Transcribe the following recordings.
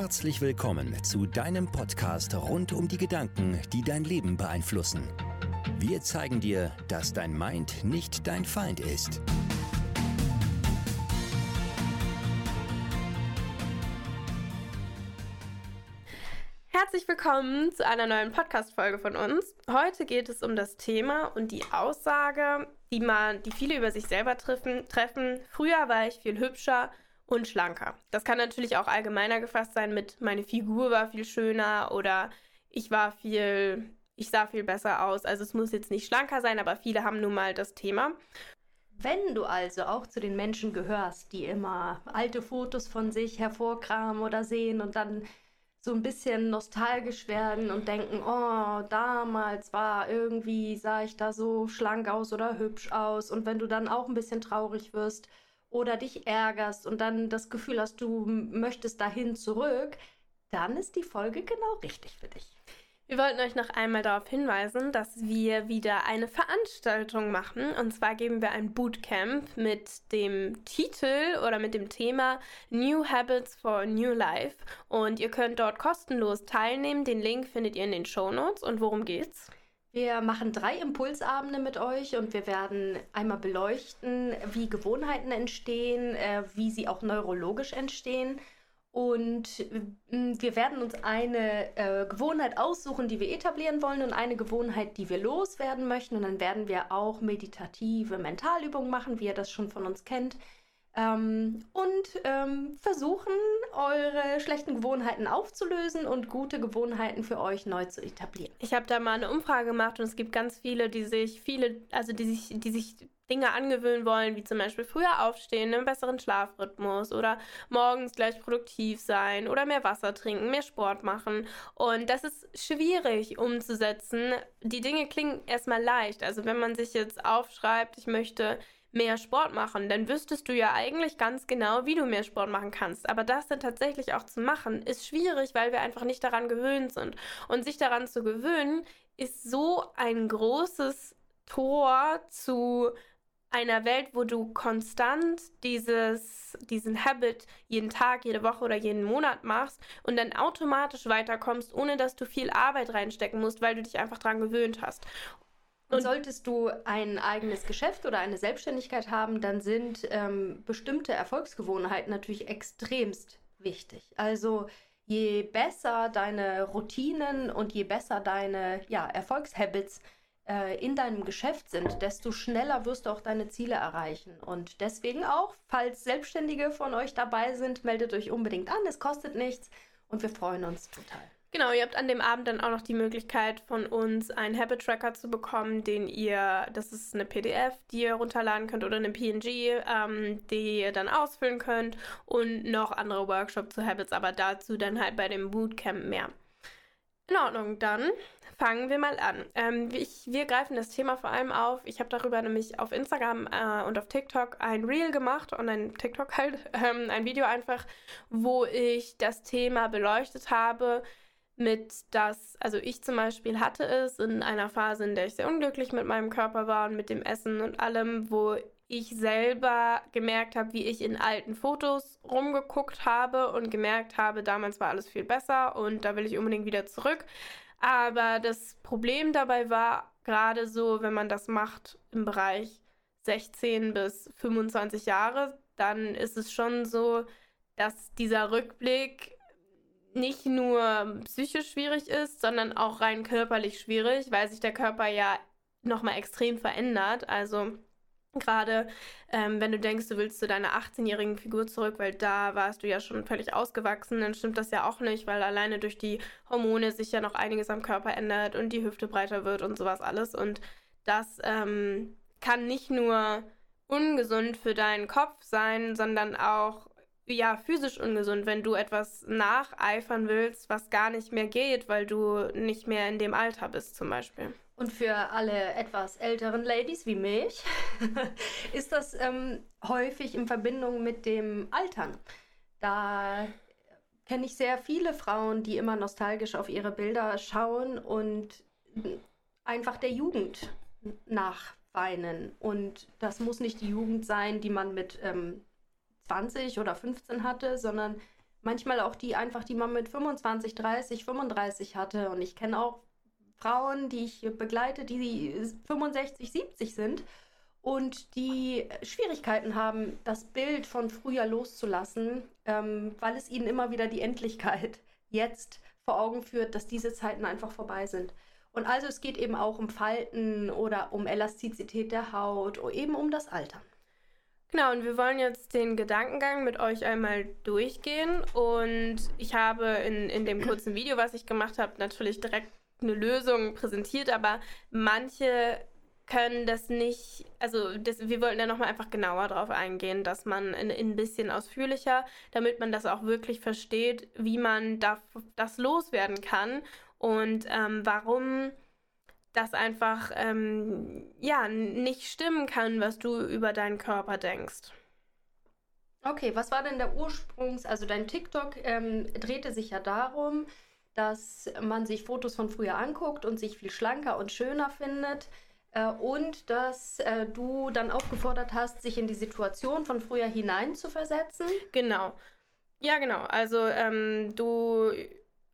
Herzlich willkommen zu deinem Podcast rund um die Gedanken, die dein Leben beeinflussen. Wir zeigen dir, dass dein Mind nicht dein Feind ist. Herzlich willkommen zu einer neuen Podcast-Folge von uns. Heute geht es um das Thema und die Aussage, die man, die viele über sich selber treffen, treffen. Früher war ich viel hübscher und schlanker. Das kann natürlich auch allgemeiner gefasst sein mit meine Figur war viel schöner oder ich war viel, ich sah viel besser aus. Also es muss jetzt nicht schlanker sein, aber viele haben nun mal das Thema. Wenn du also auch zu den Menschen gehörst, die immer alte Fotos von sich hervorkramen oder sehen und dann so ein bisschen nostalgisch werden und denken, oh, damals war irgendwie, sah ich da so schlank aus oder hübsch aus. Und wenn du dann auch ein bisschen traurig wirst oder dich ärgerst und dann das Gefühl hast, du möchtest dahin zurück, dann ist die Folge genau richtig für dich. Wir wollten euch noch einmal darauf hinweisen, dass wir wieder eine Veranstaltung machen. Und zwar geben wir ein Bootcamp mit dem Titel oder mit dem Thema New Habits for New Life. Und ihr könnt dort kostenlos teilnehmen. Den Link findet ihr in den Show Notes. Und worum geht's? Wir machen drei Impulsabende mit euch und wir werden einmal beleuchten, wie Gewohnheiten entstehen, äh, wie sie auch neurologisch entstehen. Und mm, wir werden uns eine äh, Gewohnheit aussuchen, die wir etablieren wollen und eine Gewohnheit, die wir loswerden möchten. Und dann werden wir auch meditative Mentalübungen machen, wie ihr das schon von uns kennt. Ähm, und ähm, versuchen, eure schlechten Gewohnheiten aufzulösen und gute Gewohnheiten für euch neu zu etablieren. Ich habe da mal eine Umfrage gemacht und es gibt ganz viele, die sich viele, also die sich, die sich Dinge angewöhnen wollen, wie zum Beispiel früher aufstehen, einen besseren Schlafrhythmus oder morgens gleich produktiv sein oder mehr Wasser trinken, mehr Sport machen. Und das ist schwierig umzusetzen. Die Dinge klingen erstmal leicht. Also wenn man sich jetzt aufschreibt, ich möchte mehr Sport machen, dann wüsstest du ja eigentlich ganz genau, wie du mehr Sport machen kannst. Aber das dann tatsächlich auch zu machen, ist schwierig, weil wir einfach nicht daran gewöhnt sind. Und sich daran zu gewöhnen, ist so ein großes Tor zu einer Welt, wo du konstant dieses, diesen Habit jeden Tag, jede Woche oder jeden Monat machst und dann automatisch weiterkommst, ohne dass du viel Arbeit reinstecken musst, weil du dich einfach daran gewöhnt hast. Und solltest du ein eigenes Geschäft oder eine Selbstständigkeit haben, dann sind ähm, bestimmte Erfolgsgewohnheiten natürlich extremst wichtig. Also je besser deine Routinen und je besser deine ja, Erfolgshabits äh, in deinem Geschäft sind, desto schneller wirst du auch deine Ziele erreichen. Und deswegen auch, falls Selbstständige von euch dabei sind, meldet euch unbedingt an. Es kostet nichts und wir freuen uns total. Genau, ihr habt an dem Abend dann auch noch die Möglichkeit von uns einen Habit Tracker zu bekommen, den ihr, das ist eine PDF, die ihr runterladen könnt oder eine PNG, ähm, die ihr dann ausfüllen könnt und noch andere Workshops zu Habits, aber dazu dann halt bei dem Bootcamp mehr. In Ordnung, dann fangen wir mal an. Ähm, ich, wir greifen das Thema vor allem auf. Ich habe darüber nämlich auf Instagram äh, und auf TikTok ein Reel gemacht und ein TikTok halt, ähm, ein Video einfach, wo ich das Thema beleuchtet habe mit das, also ich zum Beispiel hatte es in einer Phase, in der ich sehr unglücklich mit meinem Körper war und mit dem Essen und allem, wo ich selber gemerkt habe, wie ich in alten Fotos rumgeguckt habe und gemerkt habe, damals war alles viel besser und da will ich unbedingt wieder zurück. Aber das Problem dabei war gerade so, wenn man das macht im Bereich 16 bis 25 Jahre, dann ist es schon so, dass dieser Rückblick nicht nur psychisch schwierig ist, sondern auch rein körperlich schwierig, weil sich der Körper ja nochmal extrem verändert. Also gerade ähm, wenn du denkst, du willst zu deiner 18-jährigen Figur zurück, weil da warst du ja schon völlig ausgewachsen, dann stimmt das ja auch nicht, weil alleine durch die Hormone sich ja noch einiges am Körper ändert und die Hüfte breiter wird und sowas alles. Und das ähm, kann nicht nur ungesund für deinen Kopf sein, sondern auch ja, physisch ungesund, wenn du etwas nacheifern willst, was gar nicht mehr geht, weil du nicht mehr in dem Alter bist, zum Beispiel. Und für alle etwas älteren Ladies wie mich ist das ähm, häufig in Verbindung mit dem Altern. Da kenne ich sehr viele Frauen, die immer nostalgisch auf ihre Bilder schauen und einfach der Jugend nachweinen. Und das muss nicht die Jugend sein, die man mit ähm, 20 oder 15 hatte, sondern Manchmal auch die einfach, die man mit 25, 30, 35 hatte. Und ich kenne auch Frauen, die ich begleite, die 65, 70 sind und die Schwierigkeiten haben, das Bild von früher loszulassen, ähm, weil es ihnen immer wieder die Endlichkeit jetzt vor Augen führt, dass diese Zeiten einfach vorbei sind. Und also es geht eben auch um Falten oder um Elastizität der Haut oder eben um das Alter. Genau, und wir wollen jetzt den Gedankengang mit euch einmal durchgehen. Und ich habe in, in dem kurzen Video, was ich gemacht habe, natürlich direkt eine Lösung präsentiert, aber manche können das nicht, also das, wir wollten da nochmal einfach genauer drauf eingehen, dass man ein, ein bisschen ausführlicher, damit man das auch wirklich versteht, wie man da, das loswerden kann und ähm, warum das einfach ähm, ja nicht stimmen kann, was du über deinen Körper denkst. Okay, was war denn der Ursprungs? Also dein TikTok ähm, drehte sich ja darum, dass man sich Fotos von früher anguckt und sich viel schlanker und schöner findet. Äh, und dass äh, du dann aufgefordert hast, sich in die Situation von früher hineinzuversetzen. Genau. Ja, genau. Also ähm, du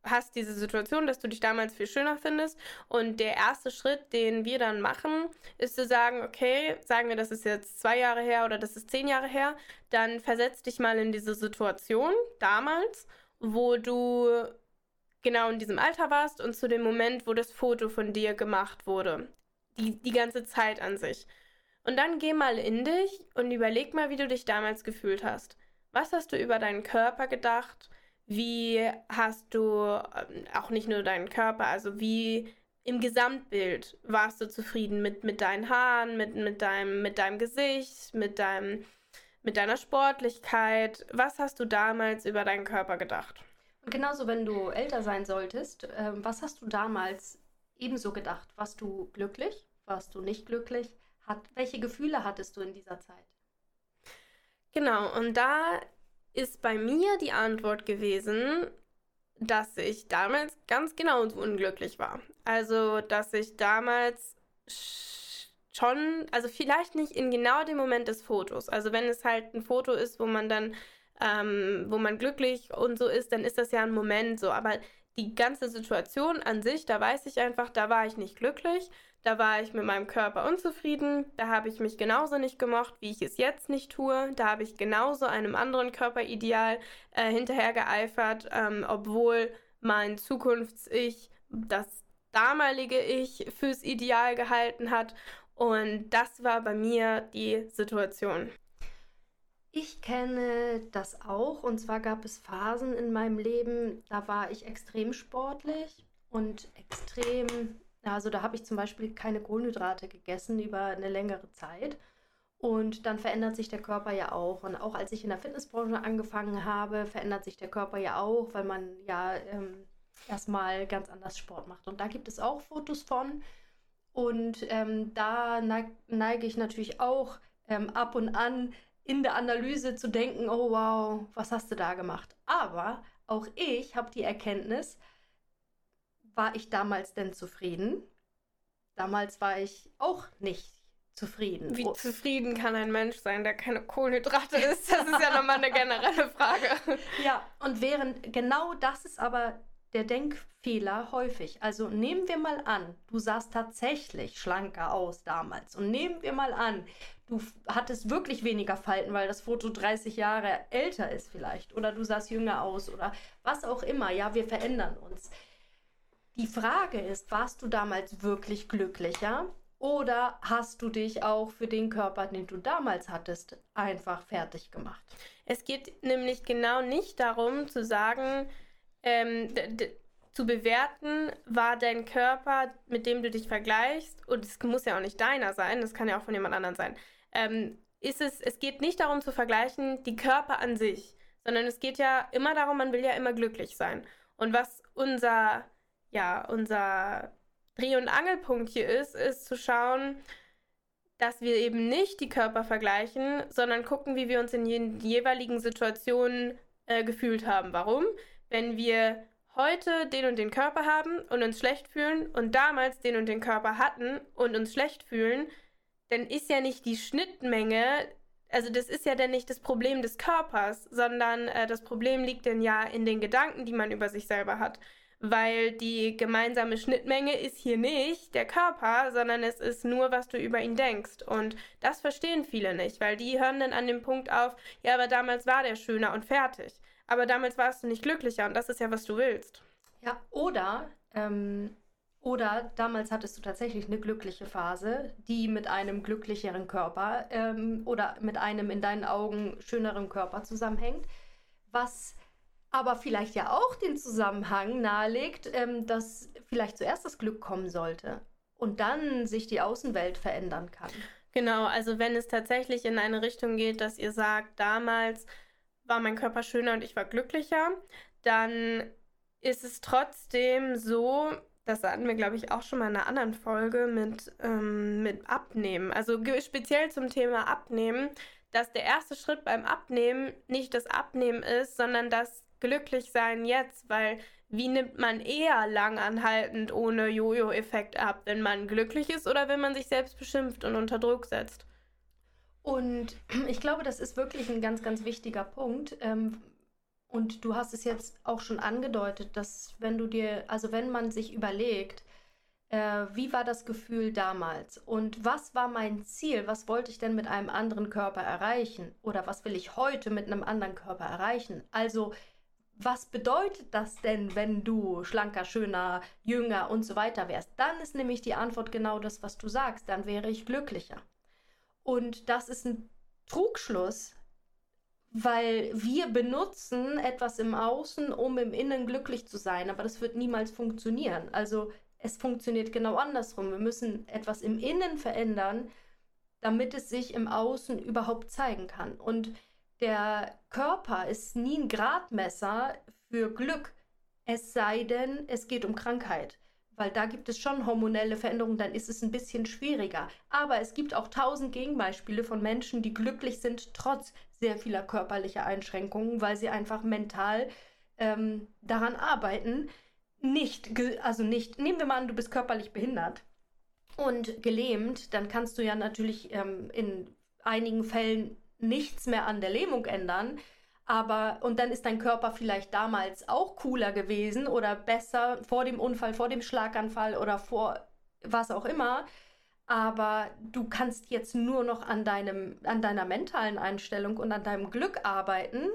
hast diese Situation, dass du dich damals viel schöner findest. Und der erste Schritt, den wir dann machen, ist zu sagen, okay, sagen wir, das ist jetzt zwei Jahre her oder das ist zehn Jahre her, dann versetz dich mal in diese Situation damals, wo du genau in diesem Alter warst und zu dem Moment, wo das Foto von dir gemacht wurde die, die ganze Zeit an sich. Und dann geh mal in dich und überleg mal, wie du dich damals gefühlt hast. Was hast du über deinen Körper gedacht? Wie hast du ähm, auch nicht nur deinen Körper, also wie im Gesamtbild warst du zufrieden mit, mit deinen Haaren, mit, mit, deinem, mit deinem Gesicht, mit, deinem, mit deiner Sportlichkeit? Was hast du damals über deinen Körper gedacht? Und genauso, wenn du älter sein solltest, äh, was hast du damals ebenso gedacht? Warst du glücklich? Warst du nicht glücklich? Hat, welche Gefühle hattest du in dieser Zeit? Genau, und da ist bei mir die Antwort gewesen, dass ich damals ganz genauso unglücklich war. Also, dass ich damals schon, also vielleicht nicht in genau dem Moment des Fotos. Also, wenn es halt ein Foto ist, wo man dann, ähm, wo man glücklich und so ist, dann ist das ja ein Moment so. Aber die ganze Situation an sich, da weiß ich einfach, da war ich nicht glücklich, da war ich mit meinem Körper unzufrieden, da habe ich mich genauso nicht gemocht, wie ich es jetzt nicht tue, da habe ich genauso einem anderen Körperideal äh, hinterhergeeifert, ähm, obwohl mein Zukunfts-Ich das damalige Ich fürs Ideal gehalten hat. Und das war bei mir die Situation. Ich kenne das auch und zwar gab es Phasen in meinem Leben, da war ich extrem sportlich und extrem, also da habe ich zum Beispiel keine Kohlenhydrate gegessen über eine längere Zeit. Und dann verändert sich der Körper ja auch. Und auch als ich in der Fitnessbranche angefangen habe, verändert sich der Körper ja auch, weil man ja ähm, erstmal ganz anders Sport macht. Und da gibt es auch Fotos von. Und ähm, da neige ich natürlich auch ähm, ab und an in der Analyse zu denken, oh wow, was hast du da gemacht? Aber auch ich habe die Erkenntnis, war ich damals denn zufrieden? Damals war ich auch nicht zufrieden. Wie zufrieden kann ein Mensch sein, der keine Kohlenhydrate isst? Das ist ja nochmal eine generelle Frage. Ja, und während genau das ist aber der Denkfehler häufig. Also nehmen wir mal an, du sahst tatsächlich schlanker aus damals. Und nehmen wir mal an, du hattest wirklich weniger Falten, weil das Foto 30 Jahre älter ist vielleicht. Oder du sahst jünger aus oder was auch immer. Ja, wir verändern uns. Die Frage ist, warst du damals wirklich glücklicher? Oder hast du dich auch für den Körper, den du damals hattest, einfach fertig gemacht? Es geht nämlich genau nicht darum zu sagen, ähm, zu bewerten, war dein Körper, mit dem du dich vergleichst, und es muss ja auch nicht deiner sein, das kann ja auch von jemand anderem sein, ähm, ist es, es geht nicht darum zu vergleichen, die Körper an sich, sondern es geht ja immer darum, man will ja immer glücklich sein. Und was unser, ja, unser Dreh- und Angelpunkt hier ist, ist zu schauen, dass wir eben nicht die Körper vergleichen, sondern gucken, wie wir uns in den jeweiligen Situationen äh, gefühlt haben. Warum? Wenn wir heute den und den Körper haben und uns schlecht fühlen und damals den und den Körper hatten und uns schlecht fühlen, dann ist ja nicht die Schnittmenge also das ist ja dann nicht das Problem des Körpers, sondern äh, das Problem liegt dann ja in den Gedanken, die man über sich selber hat. Weil die gemeinsame Schnittmenge ist hier nicht der Körper, sondern es ist nur, was du über ihn denkst. Und das verstehen viele nicht, weil die hören dann an dem Punkt auf, ja, aber damals war der schöner und fertig. Aber damals warst du nicht glücklicher und das ist ja, was du willst. Ja, oder ähm, oder damals hattest du tatsächlich eine glückliche Phase, die mit einem glücklicheren Körper ähm, oder mit einem in deinen Augen schöneren Körper zusammenhängt, was aber vielleicht ja auch den Zusammenhang nahelegt, ähm, dass vielleicht zuerst das Glück kommen sollte und dann sich die Außenwelt verändern kann. Genau, also wenn es tatsächlich in eine Richtung geht, dass ihr sagt, damals war mein Körper schöner und ich war glücklicher, dann ist es trotzdem so, das hatten wir, glaube ich, auch schon mal in einer anderen Folge mit, ähm, mit Abnehmen. Also speziell zum Thema Abnehmen, dass der erste Schritt beim Abnehmen nicht das Abnehmen ist, sondern das Glücklichsein jetzt, weil wie nimmt man eher langanhaltend ohne Jojo-Effekt ab, wenn man glücklich ist oder wenn man sich selbst beschimpft und unter Druck setzt? Und ich glaube, das ist wirklich ein ganz, ganz wichtiger Punkt, ähm, und du hast es jetzt auch schon angedeutet, dass wenn du dir, also wenn man sich überlegt, äh, wie war das Gefühl damals? Und was war mein Ziel, was wollte ich denn mit einem anderen Körper erreichen? Oder was will ich heute mit einem anderen Körper erreichen? Also was bedeutet das denn, wenn du schlanker, schöner, jünger und so weiter wärst? Dann ist nämlich die Antwort genau das, was du sagst. Dann wäre ich glücklicher. Und das ist ein Trugschluss, weil wir benutzen etwas im Außen, um im Innen glücklich zu sein, aber das wird niemals funktionieren. Also es funktioniert genau andersrum. Wir müssen etwas im Innen verändern, damit es sich im Außen überhaupt zeigen kann. Und der Körper ist nie ein Gradmesser für Glück, es sei denn, es geht um Krankheit weil da gibt es schon hormonelle Veränderungen, dann ist es ein bisschen schwieriger. Aber es gibt auch tausend Gegenbeispiele von Menschen, die glücklich sind, trotz sehr vieler körperlicher Einschränkungen, weil sie einfach mental ähm, daran arbeiten, nicht, also nicht, nehmen wir mal an, du bist körperlich behindert und gelähmt, dann kannst du ja natürlich ähm, in einigen Fällen nichts mehr an der Lähmung ändern. Aber, und dann ist dein Körper vielleicht damals auch cooler gewesen oder besser vor dem Unfall, vor dem Schlaganfall oder vor was auch immer. Aber du kannst jetzt nur noch an, deinem, an deiner mentalen Einstellung und an deinem Glück arbeiten.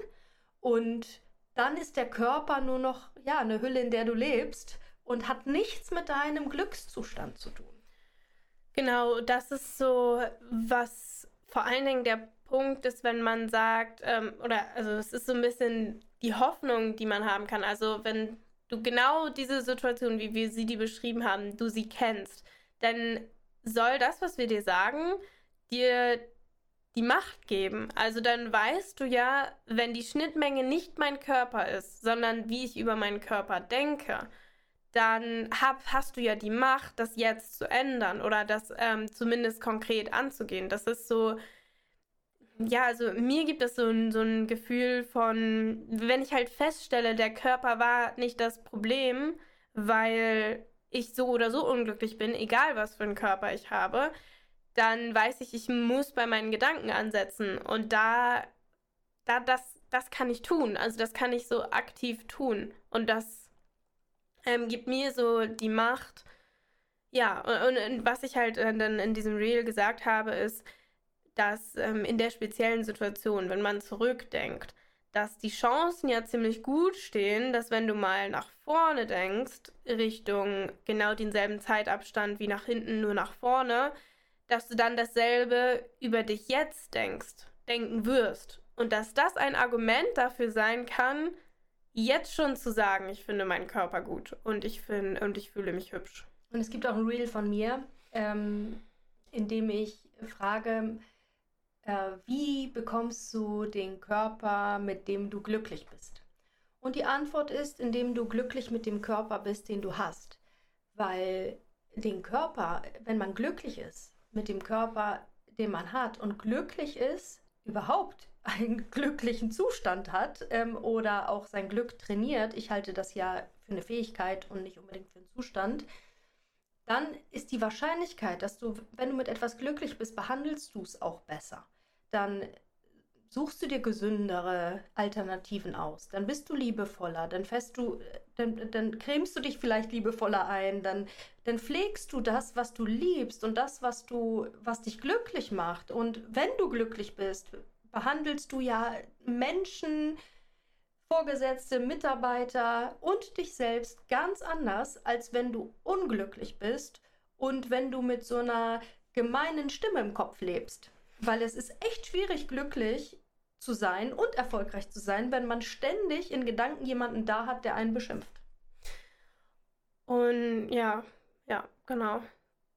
Und dann ist der Körper nur noch ja, eine Hülle, in der du lebst und hat nichts mit deinem Glückszustand zu tun. Genau, das ist so, was vor allen Dingen der Punkt ist, wenn man sagt, ähm, oder also es ist so ein bisschen die Hoffnung, die man haben kann. Also wenn du genau diese Situation, wie wir sie die beschrieben haben, du sie kennst, dann soll das, was wir dir sagen, dir die Macht geben. Also dann weißt du ja, wenn die Schnittmenge nicht mein Körper ist, sondern wie ich über meinen Körper denke, dann hab, hast du ja die Macht, das jetzt zu ändern oder das ähm, zumindest konkret anzugehen. Das ist so, ja, also mir gibt es so ein, so ein Gefühl von, wenn ich halt feststelle, der Körper war nicht das Problem, weil ich so oder so unglücklich bin, egal was für einen Körper ich habe, dann weiß ich, ich muss bei meinen Gedanken ansetzen. Und da, da das, das kann ich tun. Also das kann ich so aktiv tun. Und das ähm, gibt mir so die Macht. Ja, und, und was ich halt äh, dann in diesem Reel gesagt habe, ist, dass ähm, in der speziellen Situation, wenn man zurückdenkt, dass die Chancen ja ziemlich gut stehen, dass wenn du mal nach vorne denkst, Richtung genau denselben Zeitabstand wie nach hinten, nur nach vorne, dass du dann dasselbe über dich jetzt denkst, denken wirst. Und dass das ein Argument dafür sein kann, jetzt schon zu sagen, ich finde meinen Körper gut und ich finde und ich fühle mich hübsch. Und es gibt auch ein Reel von mir, ähm, in dem ich frage, wie bekommst du den Körper, mit dem du glücklich bist? Und die Antwort ist, indem du glücklich mit dem Körper bist, den du hast. Weil den Körper, wenn man glücklich ist mit dem Körper, den man hat und glücklich ist, überhaupt einen glücklichen Zustand hat ähm, oder auch sein Glück trainiert, ich halte das ja für eine Fähigkeit und nicht unbedingt für einen Zustand, dann ist die Wahrscheinlichkeit, dass du, wenn du mit etwas glücklich bist, behandelst du es auch besser. Dann suchst du dir gesündere Alternativen aus. Dann bist du liebevoller, dann fährst du, dann, dann cremst du dich vielleicht liebevoller ein, dann, dann pflegst du das, was du liebst und das, was du, was dich glücklich macht. Und wenn du glücklich bist, behandelst du ja Menschen, Vorgesetzte, Mitarbeiter und dich selbst ganz anders, als wenn du unglücklich bist und wenn du mit so einer gemeinen Stimme im Kopf lebst. Weil es ist echt schwierig, glücklich zu sein und erfolgreich zu sein, wenn man ständig in Gedanken jemanden da hat, der einen beschimpft. Und ja, ja, genau.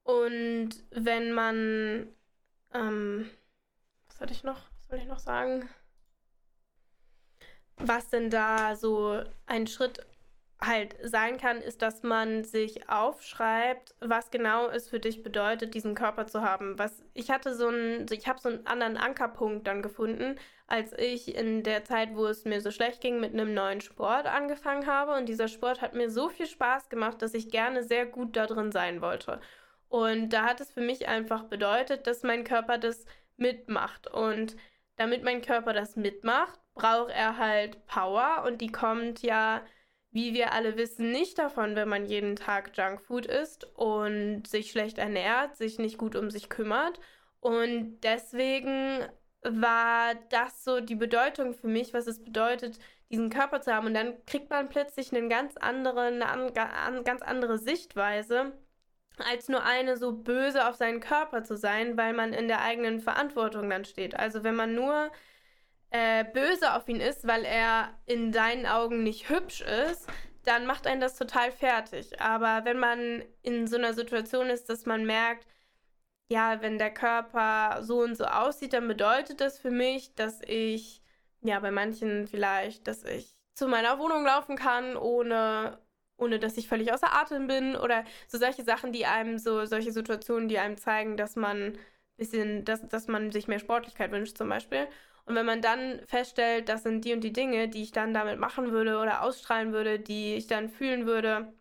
Und wenn man, ähm, was hatte ich noch, was soll ich noch sagen? Was denn da so ein Schritt halt sein kann, ist, dass man sich aufschreibt, was genau es für dich bedeutet, diesen Körper zu haben. Was ich hatte so einen, ich habe so einen anderen Ankerpunkt dann gefunden, als ich in der Zeit, wo es mir so schlecht ging, mit einem neuen Sport angefangen habe. Und dieser Sport hat mir so viel Spaß gemacht, dass ich gerne sehr gut da drin sein wollte. Und da hat es für mich einfach bedeutet, dass mein Körper das mitmacht. Und damit mein Körper das mitmacht, braucht er halt Power und die kommt ja wie wir alle wissen, nicht davon, wenn man jeden Tag Junkfood isst und sich schlecht ernährt, sich nicht gut um sich kümmert. Und deswegen war das so die Bedeutung für mich, was es bedeutet, diesen Körper zu haben. Und dann kriegt man plötzlich eine ganz andere, eine ganz andere Sichtweise, als nur eine so böse auf seinen Körper zu sein, weil man in der eigenen Verantwortung dann steht. Also wenn man nur äh, böse auf ihn ist, weil er in deinen Augen nicht hübsch ist, dann macht einen das total fertig. Aber wenn man in so einer Situation ist, dass man merkt, ja, wenn der Körper so und so aussieht, dann bedeutet das für mich, dass ich, ja, bei manchen vielleicht, dass ich zu meiner Wohnung laufen kann, ohne, ohne dass ich völlig außer Atem bin oder so solche Sachen, die einem so, solche Situationen, die einem zeigen, dass man bisschen, dass, dass man sich mehr Sportlichkeit wünscht zum Beispiel. Und wenn man dann feststellt, das sind die und die Dinge, die ich dann damit machen würde oder ausstrahlen würde, die ich dann fühlen würde,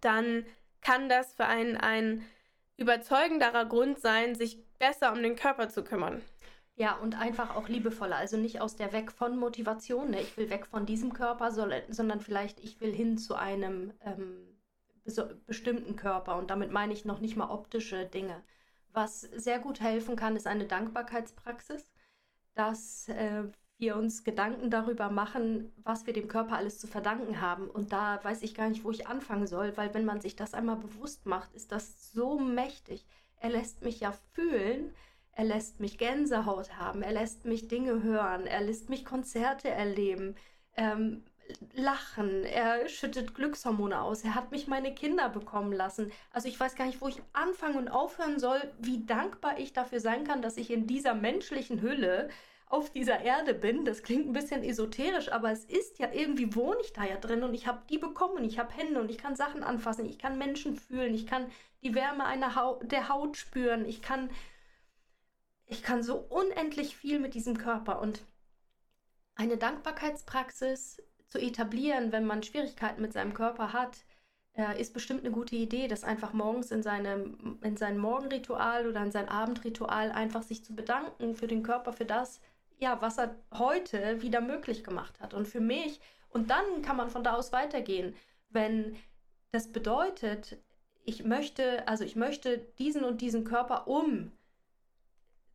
dann kann das für einen ein überzeugenderer Grund sein, sich besser um den Körper zu kümmern. Ja, und einfach auch liebevoller. Also nicht aus der Weg von Motivation, ne? ich will weg von diesem Körper, sondern vielleicht ich will hin zu einem ähm, bestimmten Körper. Und damit meine ich noch nicht mal optische Dinge. Was sehr gut helfen kann, ist eine Dankbarkeitspraxis dass äh, wir uns Gedanken darüber machen, was wir dem Körper alles zu verdanken haben. Und da weiß ich gar nicht, wo ich anfangen soll, weil wenn man sich das einmal bewusst macht, ist das so mächtig. Er lässt mich ja fühlen, er lässt mich Gänsehaut haben, er lässt mich Dinge hören, er lässt mich Konzerte erleben, ähm, lachen, er schüttet Glückshormone aus, er hat mich meine Kinder bekommen lassen. Also ich weiß gar nicht, wo ich anfangen und aufhören soll, wie dankbar ich dafür sein kann, dass ich in dieser menschlichen Hülle auf dieser Erde bin. Das klingt ein bisschen esoterisch, aber es ist ja irgendwie, wohne ich da ja drin und ich habe die bekommen, ich habe Hände und ich kann Sachen anfassen, ich kann Menschen fühlen, ich kann die Wärme einer Haut, der Haut spüren, ich kann, ich kann so unendlich viel mit diesem Körper. Und eine Dankbarkeitspraxis zu etablieren, wenn man Schwierigkeiten mit seinem Körper hat, äh, ist bestimmt eine gute Idee, das einfach morgens in, seinem, in sein Morgenritual oder in sein Abendritual einfach sich zu bedanken für den Körper, für das, ja, was er heute wieder möglich gemacht hat. Und für mich, und dann kann man von da aus weitergehen, wenn das bedeutet, ich möchte, also ich möchte diesen und diesen Körper, um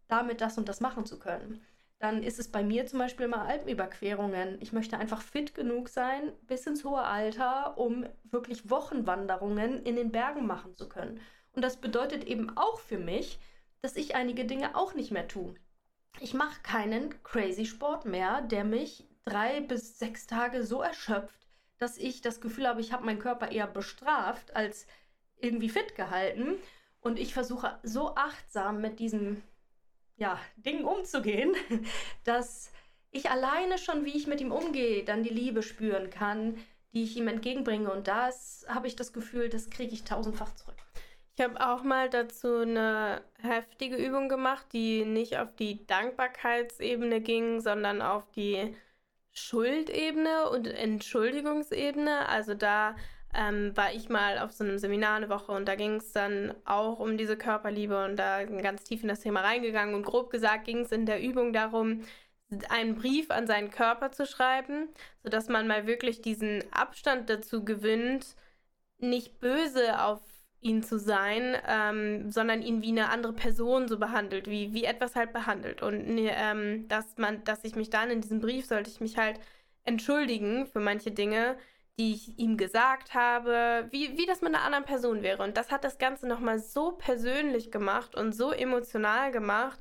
damit das und das machen zu können dann ist es bei mir zum Beispiel mal Alpenüberquerungen. Ich möchte einfach fit genug sein bis ins hohe Alter, um wirklich Wochenwanderungen in den Bergen machen zu können. Und das bedeutet eben auch für mich, dass ich einige Dinge auch nicht mehr tue. Ich mache keinen crazy Sport mehr, der mich drei bis sechs Tage so erschöpft, dass ich das Gefühl habe, ich habe meinen Körper eher bestraft als irgendwie fit gehalten. Und ich versuche so achtsam mit diesem ja, Dingen umzugehen, dass ich alleine schon, wie ich mit ihm umgehe, dann die Liebe spüren kann, die ich ihm entgegenbringe. Und das habe ich das Gefühl, das kriege ich tausendfach zurück. Ich habe auch mal dazu eine heftige Übung gemacht, die nicht auf die Dankbarkeitsebene ging, sondern auf die Schuldebene und Entschuldigungsebene. Also da ähm, war ich mal auf so einem Seminar eine Woche und da ging es dann auch um diese Körperliebe und da ganz tief in das Thema reingegangen und grob gesagt ging es in der Übung darum, einen Brief an seinen Körper zu schreiben, sodass man mal wirklich diesen Abstand dazu gewinnt, nicht böse auf ihn zu sein, ähm, sondern ihn wie eine andere Person so behandelt, wie, wie etwas halt behandelt. Und ähm, dass man, dass ich mich dann in diesem Brief sollte ich mich halt entschuldigen für manche Dinge, die ich ihm gesagt habe, wie, wie das mit einer anderen Person wäre. Und das hat das Ganze nochmal so persönlich gemacht und so emotional gemacht,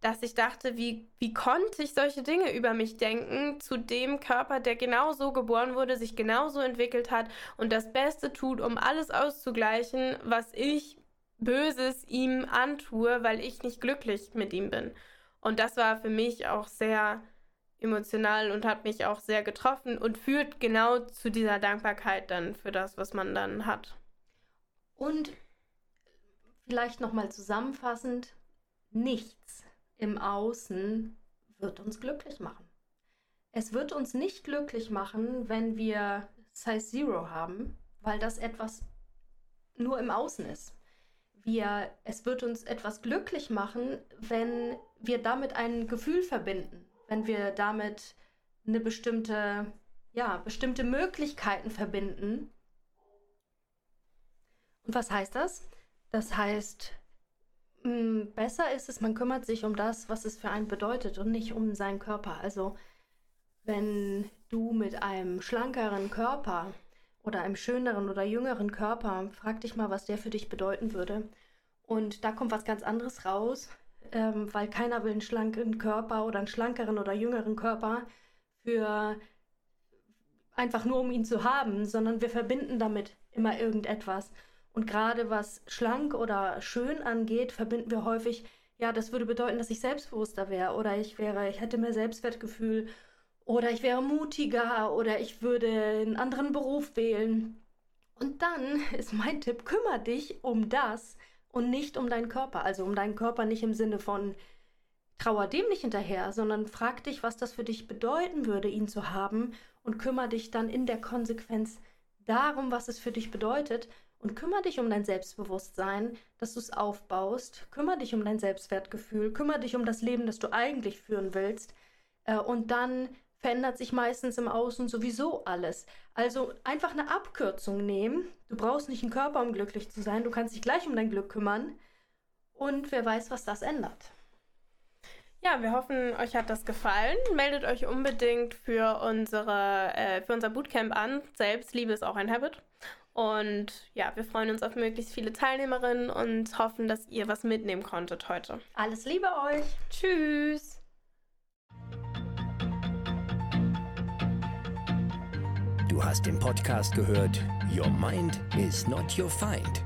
dass ich dachte, wie, wie konnte ich solche Dinge über mich denken zu dem Körper, der genauso geboren wurde, sich genauso entwickelt hat und das Beste tut, um alles auszugleichen, was ich Böses ihm antue, weil ich nicht glücklich mit ihm bin. Und das war für mich auch sehr emotional und hat mich auch sehr getroffen und führt genau zu dieser Dankbarkeit dann für das, was man dann hat. Und vielleicht nochmal zusammenfassend, nichts im Außen wird uns glücklich machen. Es wird uns nicht glücklich machen, wenn wir Size Zero haben, weil das etwas nur im Außen ist. Wir, es wird uns etwas glücklich machen, wenn wir damit ein Gefühl verbinden, wenn wir damit eine bestimmte, ja, bestimmte Möglichkeiten verbinden. Und was heißt das? Das heißt, hm, besser ist es, man kümmert sich um das, was es für einen bedeutet und nicht um seinen Körper. Also wenn du mit einem schlankeren Körper oder einem schöneren oder jüngeren Körper, frag dich mal, was der für dich bedeuten würde. Und da kommt was ganz anderes raus, ähm, weil keiner will einen schlanken Körper oder einen schlankeren oder jüngeren Körper für einfach nur um ihn zu haben, sondern wir verbinden damit immer irgendetwas. Und gerade was schlank oder schön angeht, verbinden wir häufig, ja, das würde bedeuten, dass ich selbstbewusster wäre oder ich wäre, ich hätte mehr Selbstwertgefühl oder ich wäre mutiger oder ich würde einen anderen Beruf wählen. Und dann ist mein Tipp, kümmere dich um das und nicht um deinen Körper. Also um deinen Körper nicht im Sinne von trauer dem nicht hinterher, sondern frag dich, was das für dich bedeuten würde, ihn zu haben und kümmere dich dann in der Konsequenz darum, was es für dich bedeutet und kümmere dich um dein Selbstbewusstsein, dass du es aufbaust. Kümmere dich um dein Selbstwertgefühl. Kümmere dich um das Leben, das du eigentlich führen willst. Äh, und dann verändert sich meistens im Außen sowieso alles. Also einfach eine Abkürzung nehmen. Du brauchst nicht einen Körper, um glücklich zu sein. Du kannst dich gleich um dein Glück kümmern. Und wer weiß, was das ändert. Ja, wir hoffen, euch hat das gefallen. Meldet euch unbedingt für, unsere, äh, für unser Bootcamp an. Selbstliebe ist auch ein Habit. Und ja, wir freuen uns auf möglichst viele Teilnehmerinnen und hoffen, dass ihr was mitnehmen konntet heute. Alles Liebe euch. Tschüss. Du hast den Podcast gehört. Your Mind is not your Find